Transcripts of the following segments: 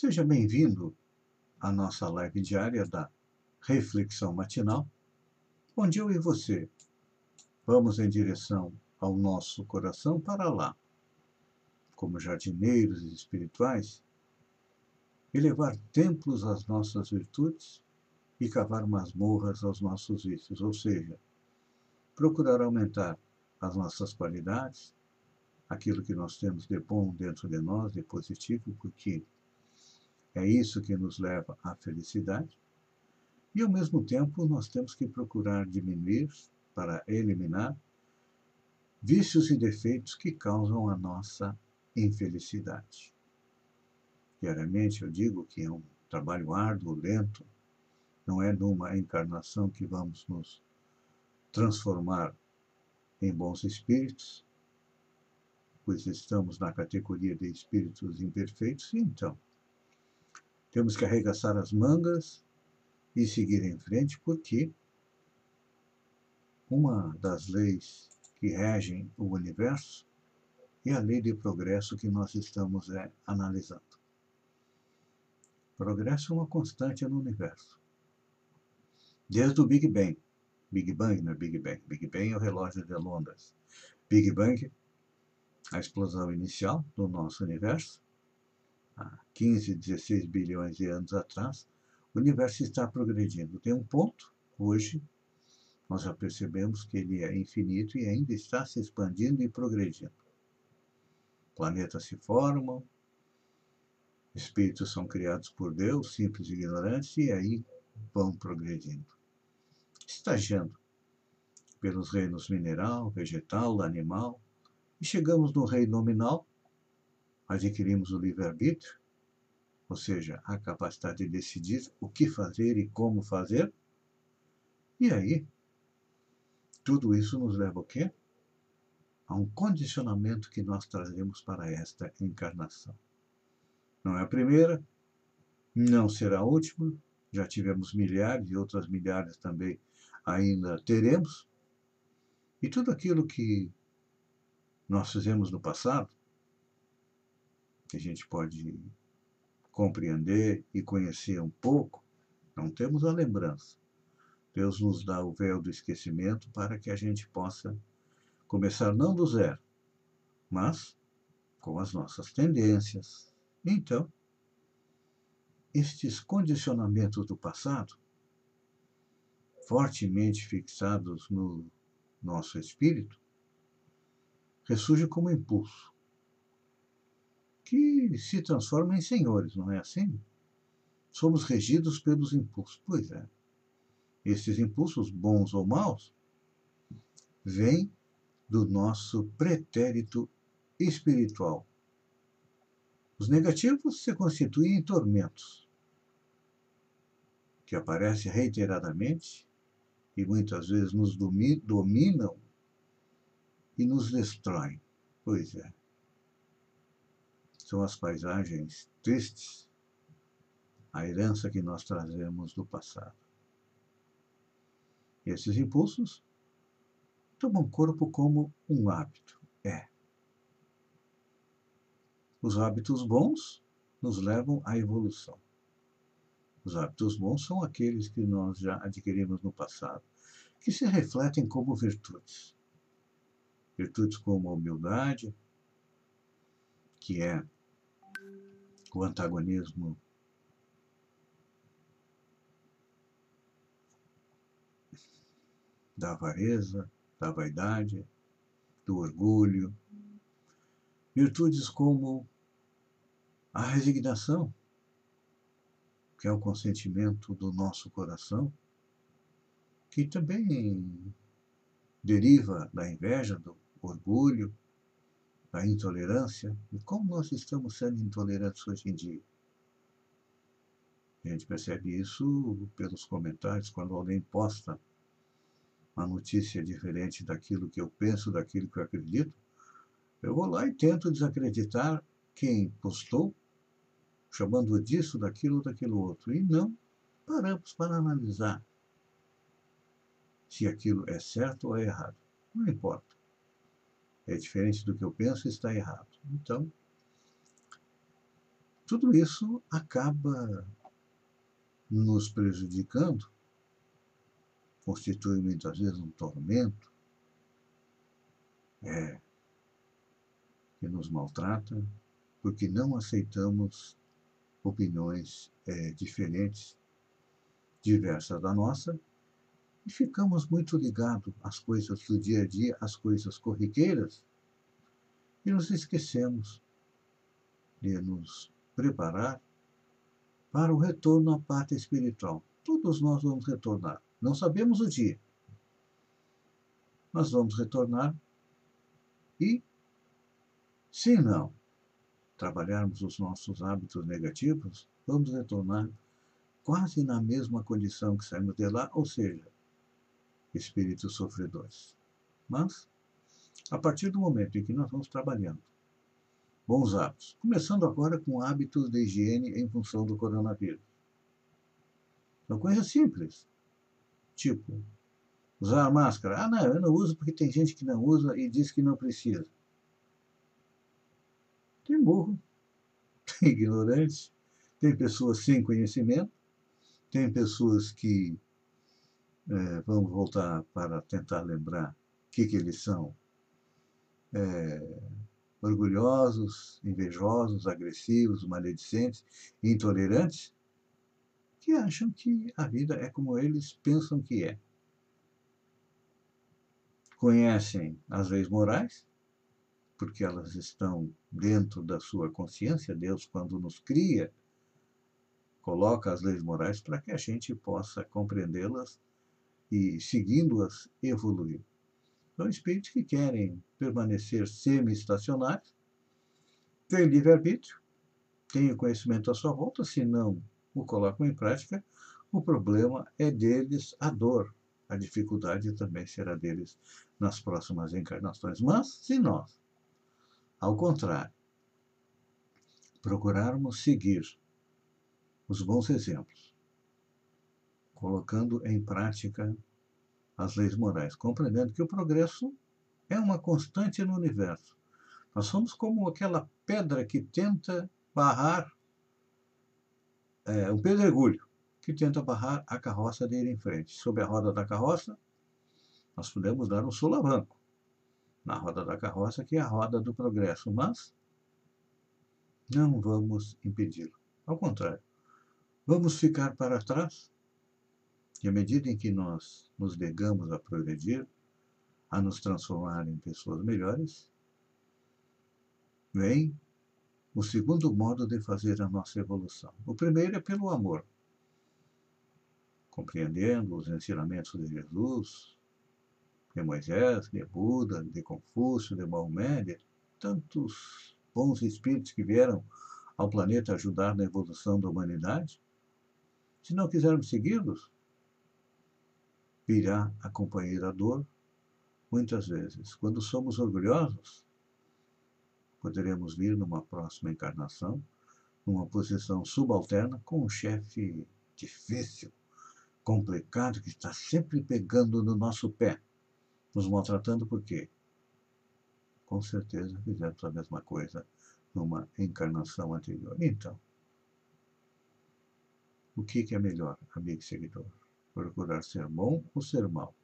Seja bem-vindo à nossa live diária da Reflexão Matinal, onde eu e você vamos em direção ao nosso coração para lá, como jardineiros espirituais, elevar templos às nossas virtudes e cavar masmorras aos nossos vícios, ou seja, procurar aumentar as nossas qualidades, aquilo que nós temos de bom dentro de nós, de positivo, porque é isso que nos leva à felicidade. E, ao mesmo tempo, nós temos que procurar diminuir, para eliminar, vícios e defeitos que causam a nossa infelicidade. Diariamente eu digo que é um trabalho árduo, lento, não é numa encarnação que vamos nos transformar em bons espíritos, pois estamos na categoria de espíritos imperfeitos, então temos que arregaçar as mangas e seguir em frente, porque uma das leis que regem o universo é a lei de progresso que nós estamos é, analisando. Progresso é uma constante no universo. Desde o Big Bang. Big Bang não é Big Bang. Big Bang é o relógio de Londres. Big Bang, a explosão inicial do nosso universo, há 15, 16 bilhões de anos atrás, o universo está progredindo. Tem um ponto, hoje, nós já percebemos que ele é infinito e ainda está se expandindo e progredindo. Planetas se formam, espíritos são criados por Deus, simples e ignorantes, e aí vão progredindo. Estagiando pelos reinos mineral, vegetal, animal, e chegamos no reino nominal, adquirimos o livre-arbítrio, ou seja, a capacidade de decidir o que fazer e como fazer. E aí, tudo isso nos leva ao quê? A um condicionamento que nós trazemos para esta encarnação. Não é a primeira, não será a última, já tivemos milhares e outras milhares também ainda teremos. E tudo aquilo que nós fizemos no passado que a gente pode compreender e conhecer um pouco, não temos a lembrança. Deus nos dá o véu do esquecimento para que a gente possa começar não do zero, mas com as nossas tendências. Então, estes condicionamentos do passado, fortemente fixados no nosso espírito, ressurgem como impulso que se transformam em senhores, não é assim? Somos regidos pelos impulsos. Pois é. Esses impulsos, bons ou maus, vêm do nosso pretérito espiritual. Os negativos se constituem em tormentos, que aparecem reiteradamente e muitas vezes nos dominam e nos destroem. Pois é são as paisagens tristes, a herança que nós trazemos do passado. E esses impulsos tomam corpo como um hábito. É. Os hábitos bons nos levam à evolução. Os hábitos bons são aqueles que nós já adquirimos no passado, que se refletem como virtudes. Virtudes como a humildade, que é o antagonismo. Da avareza, da vaidade, do orgulho, virtudes como a resignação, que é o consentimento do nosso coração, que também deriva da inveja, do orgulho, a intolerância, e como nós estamos sendo intolerantes hoje em dia. A gente percebe isso pelos comentários, quando alguém posta uma notícia diferente daquilo que eu penso, daquilo que eu acredito, eu vou lá e tento desacreditar quem postou, chamando disso, daquilo, daquilo outro. E não paramos para analisar se aquilo é certo ou é errado. Não importa. É diferente do que eu penso, está errado. Então, tudo isso acaba nos prejudicando, constitui muitas vezes um tormento, é, que nos maltrata, porque não aceitamos opiniões é, diferentes, diversas da nossa, e ficamos muito ligados às coisas do dia a dia, às coisas corriqueiras, e nos esquecemos de nos preparar para o retorno à parte espiritual. Todos nós vamos retornar. Não sabemos o dia. Mas vamos retornar e, se não trabalharmos os nossos hábitos negativos, vamos retornar quase na mesma condição que saímos de lá, ou seja, espíritos sofredores. Mas, a partir do momento em que nós vamos trabalhando bons hábitos, começando agora com hábitos de higiene em função do coronavírus. São coisas simples, tipo usar a máscara. Ah, não, eu não uso porque tem gente que não usa e diz que não precisa. Tem burro, tem ignorante, tem pessoas sem conhecimento, tem pessoas que é, vamos voltar para tentar lembrar o que, que eles são. É, orgulhosos, invejosos, agressivos, maledicentes, intolerantes, que acham que a vida é como eles pensam que é. Conhecem as leis morais, porque elas estão dentro da sua consciência. Deus, quando nos cria, coloca as leis morais para que a gente possa compreendê-las e, seguindo-as, evoluir. São espíritos que querem permanecer semi-estacionários, têm livre-arbítrio, têm o conhecimento à sua volta, se não o colocam em prática, o problema é deles a dor. A dificuldade também será deles nas próximas encarnações. Mas, se nós, ao contrário, procurarmos seguir os bons exemplos, colocando em prática as leis morais, compreendendo que o progresso é uma constante no universo. Nós somos como aquela pedra que tenta barrar é, um pedregulho que tenta barrar a carroça de ir em frente. Sob a roda da carroça, nós podemos dar um solavanco na roda da carroça, que é a roda do progresso, mas não vamos impedi-lo. Ao contrário, vamos ficar para trás e à medida em que nós nos negamos a progredir, a nos transformar em pessoas melhores, vem o segundo modo de fazer a nossa evolução. O primeiro é pelo amor. Compreendendo os ensinamentos de Jesus, de Moisés, de Buda, de Confúcio, de Maomé, de tantos bons espíritos que vieram ao planeta ajudar na evolução da humanidade. Se não quisermos segui-los, virá a companheira dor, muitas vezes. Quando somos orgulhosos, poderemos vir numa próxima encarnação, numa posição subalterna, com um chefe difícil, complicado, que está sempre pegando no nosso pé, nos maltratando por quê? Com certeza fizemos a mesma coisa numa encarnação anterior. Então, o que, que é melhor, amigo e seguidor? Procurar ser bom ou ser mal?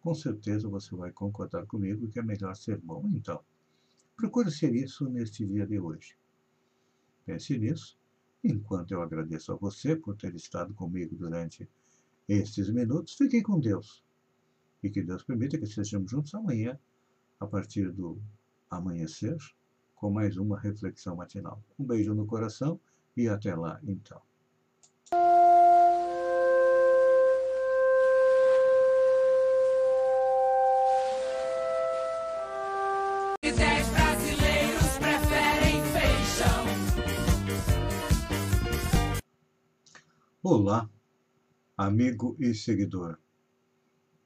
Com certeza você vai concordar comigo que é melhor ser bom. Então, procure ser isso neste dia de hoje. Pense nisso, enquanto eu agradeço a você por ter estado comigo durante estes minutos. Fiquem com Deus. E que Deus permita que estejamos juntos amanhã, a partir do amanhecer, com mais uma reflexão matinal. Um beijo no coração e até lá, então. Olá, amigo e seguidor.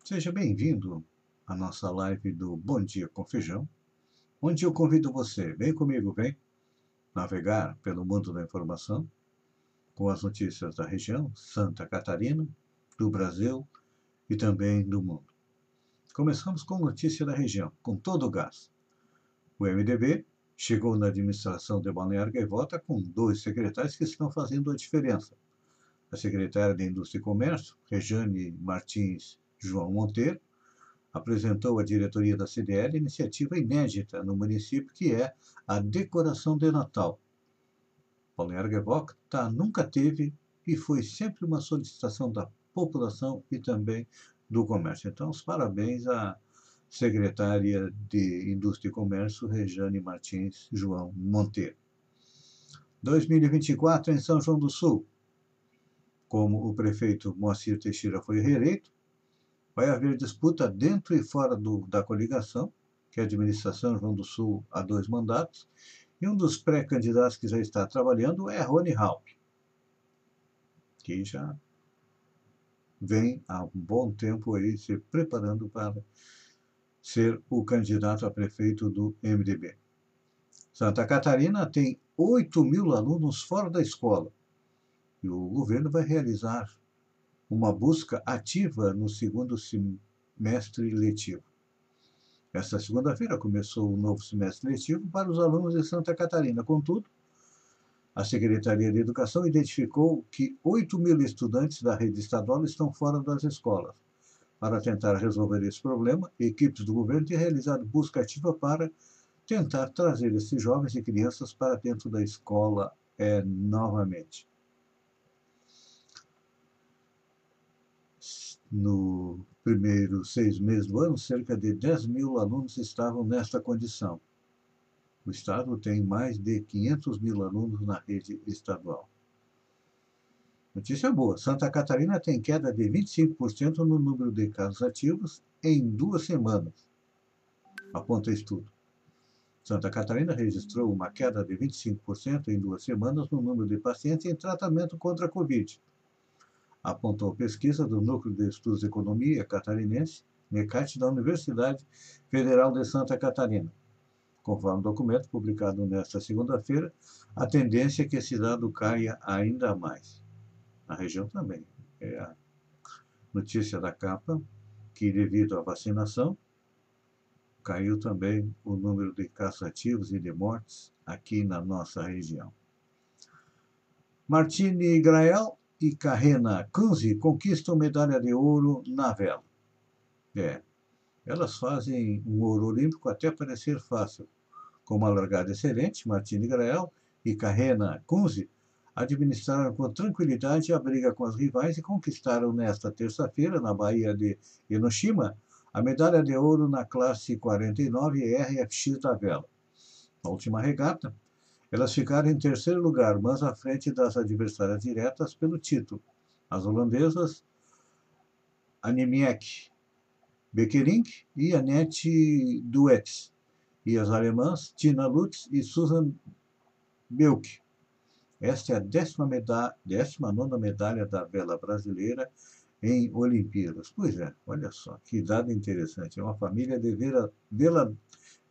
Seja bem-vindo à nossa live do Bom Dia com Feijão, onde eu convido você, vem comigo, vem navegar pelo mundo da informação com as notícias da região, Santa Catarina, do Brasil e também do mundo. Começamos com notícia da região, com todo o gás. O MDB chegou na administração de Balneário Gaivota com dois secretários que estão fazendo a diferença a secretária de Indústria e Comércio, Rejane Martins João Monteiro, apresentou à diretoria da CDL iniciativa inédita no município, que é a decoração de Natal. Balneário Gaivota nunca teve e foi sempre uma solicitação da população e também do comércio. Então, os parabéns à secretária de Indústria e Comércio, Rejane Martins João Monteiro. 2024 em São João do Sul como o prefeito Moacir Teixeira foi reeleito, vai haver disputa dentro e fora do, da coligação, que é a administração João do Sul há dois mandatos, e um dos pré-candidatos que já está trabalhando é Rony Halp, que já vem há um bom tempo aí se preparando para ser o candidato a prefeito do MDB. Santa Catarina tem 8 mil alunos fora da escola o governo vai realizar uma busca ativa no segundo semestre letivo. Esta segunda-feira começou o novo semestre letivo para os alunos de Santa Catarina. Contudo, a Secretaria de Educação identificou que 8 mil estudantes da rede estadual estão fora das escolas. Para tentar resolver esse problema, equipes do governo têm realizado busca ativa para tentar trazer esses jovens e crianças para dentro da escola é, novamente. No primeiro seis meses do ano, cerca de 10 mil alunos estavam nesta condição. O Estado tem mais de 500 mil alunos na rede estadual. Notícia boa: Santa Catarina tem queda de 25% no número de casos ativos em duas semanas, aponta estudo. Santa Catarina registrou uma queda de 25% em duas semanas no número de pacientes em tratamento contra a Covid apontou pesquisa do Núcleo de Estudos de Economia Catarinense, NECAT, da Universidade Federal de Santa Catarina. Conforme o documento publicado nesta segunda-feira, a tendência é que esse dado caia ainda mais. Na região também. É a notícia da capa que, devido à vacinação, caiu também o número de casos ativos e de mortes aqui na nossa região. Martini Grael e Carrena Kunze conquistam medalha de ouro na vela. É, elas fazem um ouro olímpico até parecer fácil. Com uma largada excelente, Martini Grael e Carrena Kunze administraram com tranquilidade a briga com as rivais e conquistaram nesta terça-feira, na Bahia de Enoshima, a medalha de ouro na classe 49 RFX da vela. Na última regata, elas ficaram em terceiro lugar, mas à frente das adversárias diretas pelo título. As holandesas Annemiek Beckerink e Annette Duets, e as alemãs Tina Lutz e Susan Belk. Esta é a décima, medalha, décima nona medalha da vela brasileira em Olimpíadas. Pois é, olha só, que dado interessante. É uma família de vela,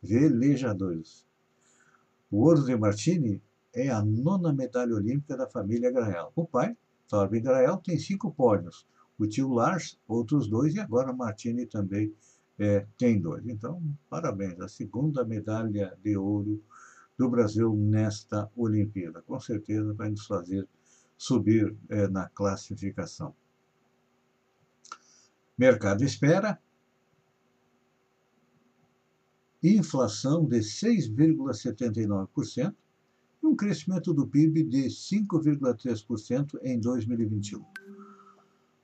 velejadores. O ouro de Martini é a nona medalha olímpica da família Grael. O pai, Torben Grael, tem cinco pódios. O tio Lars, outros dois, e agora Martini também é, tem dois. Então, parabéns. A segunda medalha de ouro do Brasil nesta Olimpíada. Com certeza vai nos fazer subir é, na classificação. Mercado espera inflação de 6,79% e um crescimento do PIB de 5,3% em 2021.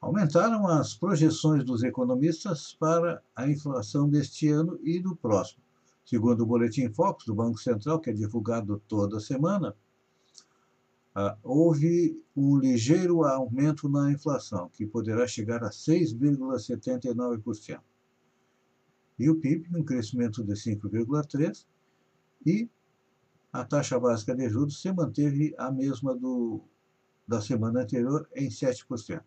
Aumentaram as projeções dos economistas para a inflação deste ano e do próximo. Segundo o Boletim Focus do Banco Central, que é divulgado toda semana, Uh, houve um ligeiro aumento na inflação, que poderá chegar a 6,79% e o PIB um crescimento de 5,3% e a taxa básica de juros se manteve a mesma do, da semana anterior em 7%.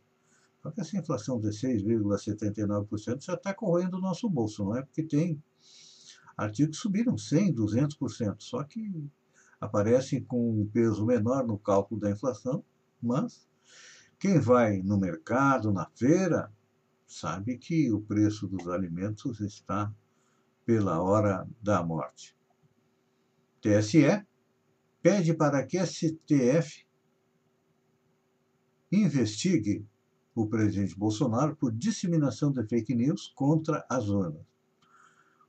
Só que essa inflação de 6,79% já está correndo o nosso bolso, não é? Porque tem artigos que subiram 100%, 200%, só que aparecem com um peso menor no cálculo da inflação, mas quem vai no mercado, na feira, sabe que o preço dos alimentos está pela hora da morte. TSE pede para que STF investigue o presidente Bolsonaro por disseminação de fake news contra as urnas.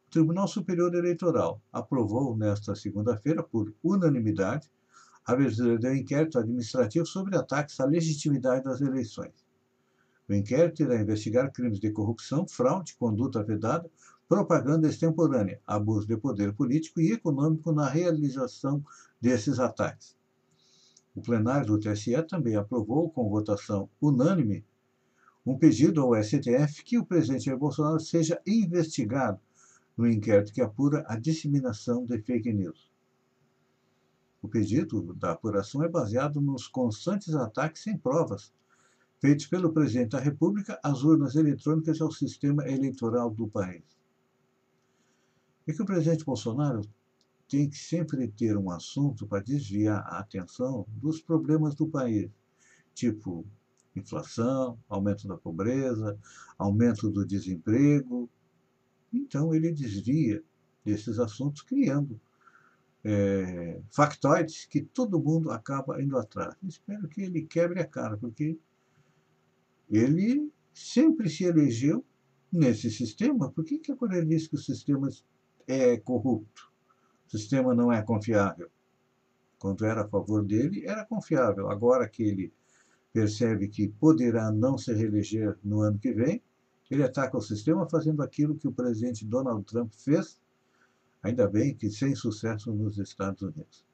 O Tribunal Superior Eleitoral aprovou nesta segunda-feira, por unanimidade, a abertura do inquérito administrativo sobre ataques à legitimidade das eleições. O inquérito irá investigar crimes de corrupção, fraude, conduta vedada, propaganda extemporânea, abuso de poder político e econômico na realização desses ataques. O plenário do TSE também aprovou, com votação unânime, um pedido ao STF que o presidente Jair Bolsonaro seja investigado no inquérito que apura a disseminação de fake news. O pedido da apuração é baseado nos constantes ataques sem provas feitos pelo presidente da República às urnas eletrônicas e ao sistema eleitoral do país. É que o presidente Bolsonaro tem que sempre ter um assunto para desviar a atenção dos problemas do país, tipo inflação, aumento da pobreza, aumento do desemprego. Então, ele desvia desses assuntos, criando é, factoides que todo mundo acaba indo atrás. Espero que ele quebre a cara, porque ele sempre se elegeu nesse sistema. Por que, que agora ele diz que o sistema é corrupto? O sistema não é confiável. Quando era a favor dele, era confiável. Agora que ele percebe que poderá não se reeleger no ano que vem, ele ataca o sistema fazendo aquilo que o presidente Donald Trump fez, ainda bem que sem sucesso nos Estados Unidos.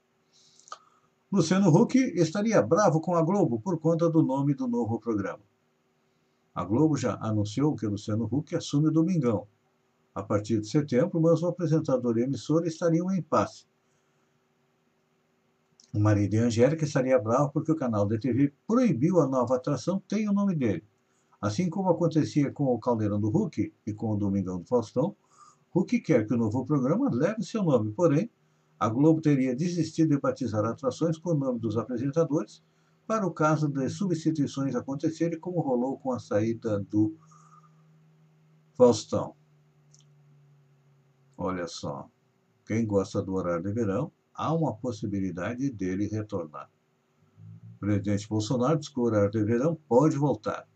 Luciano Huck estaria bravo com a Globo por conta do nome do novo programa. A Globo já anunciou que Luciano Huck assume o Domingão a partir de setembro, mas o apresentador e emissora estariam em impasse. O marido de Angélica estaria bravo porque o canal da TV proibiu a nova atração Tem o nome dele. Assim como acontecia com o Caldeirão do Hulk e com o Domingão do Faustão, Hulk quer que o novo programa leve seu nome, porém, a Globo teria desistido de batizar atrações com o nome dos apresentadores para o caso de substituições acontecerem, como rolou com a saída do Faustão. Olha só, quem gosta do horário de verão há uma possibilidade dele retornar. O presidente Bolsonaro diz que o horário de verão pode voltar.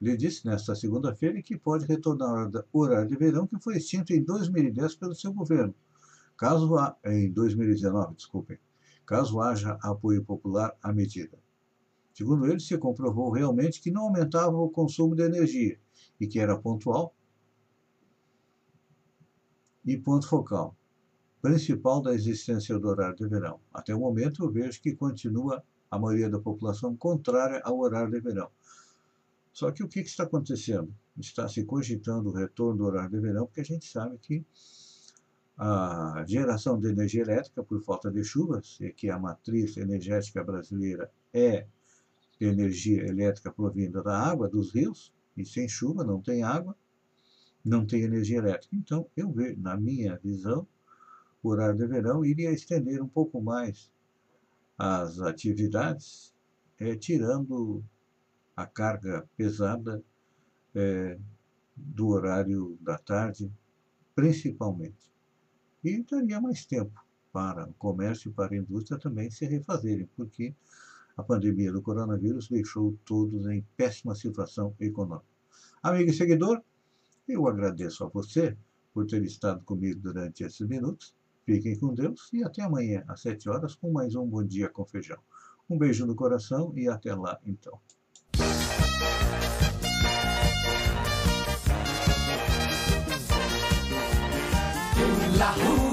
Ele disse nesta segunda-feira que pode retornar o horário de verão que foi extinto em 2010 pelo seu governo. Caso há, em 2019, desculpem, caso haja apoio popular à medida. Segundo ele, se comprovou realmente que não aumentava o consumo de energia e que era pontual e ponto focal principal da existência do horário de verão. Até o momento, eu vejo que continua a maioria da população contrária ao horário de verão. Só que o que, está acontecendo? Está se cogitando o retorno do horário de verão, porque a gente sabe que a geração de energia elétrica por falta de chuvas, e que a matriz energética brasileira é energia elétrica provinda da água, dos rios, e sem chuva não tem água, não tem energia elétrica. Então, eu vejo, na minha visão, o horário de verão iria estender um pouco mais as atividades, é, tirando a carga pesada é, do horário da tarde, principalmente. E daria mais tempo para o comércio e para a indústria também se refazerem, porque a pandemia do coronavírus deixou todos em péssima situação econômica. Amigo e seguidor, eu agradeço a você por ter estado comigo durante esses minutos Fiquem com Deus e até amanhã às 7 horas com mais um Bom Dia com Feijão. Um beijo no coração e até lá então. La